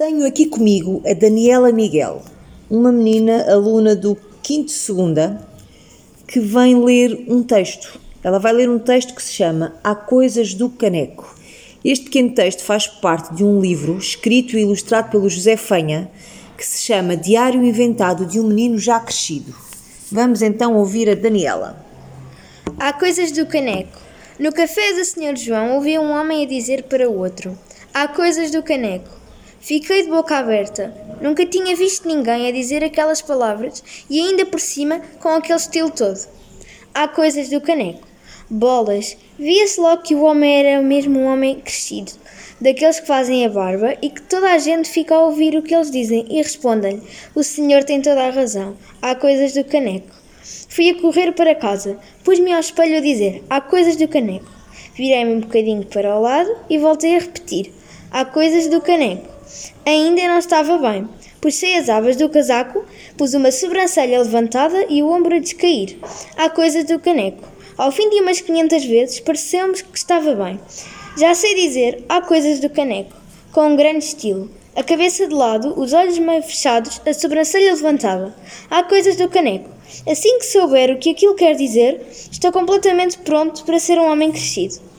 Tenho aqui comigo a Daniela Miguel, uma menina aluna do quinto segunda que vem ler um texto. Ela vai ler um texto que se chama Há Coisas do Caneco. Este pequeno texto faz parte de um livro escrito e ilustrado pelo José Fenha que se chama Diário Inventado de um Menino Já Crescido. Vamos então ouvir a Daniela. Há coisas do caneco. No café do Sr. João ouvi um homem a dizer para outro: Há coisas do caneco. Fiquei de boca aberta. Nunca tinha visto ninguém a dizer aquelas palavras e ainda por cima com aquele estilo todo. Há coisas do caneco. Bolas! Via-se logo que o homem era mesmo um homem crescido, daqueles que fazem a barba e que toda a gente fica a ouvir o que eles dizem e respondem-lhe: O senhor tem toda a razão. Há coisas do caneco. Fui a correr para casa, pus-me ao espelho a dizer: Há coisas do caneco. Virei-me um bocadinho para o lado e voltei a repetir: Há coisas do caneco. Ainda não estava bem. Puxei as abas do casaco, pus uma sobrancelha levantada e o ombro a descair. Há coisas do caneco. Ao fim de umas 500 vezes, pareceu-me que estava bem. Já sei dizer, há coisas do caneco, com um grande estilo. A cabeça de lado, os olhos meio fechados, a sobrancelha levantada. Há coisas do caneco. Assim que souber o que aquilo quer dizer, estou completamente pronto para ser um homem crescido.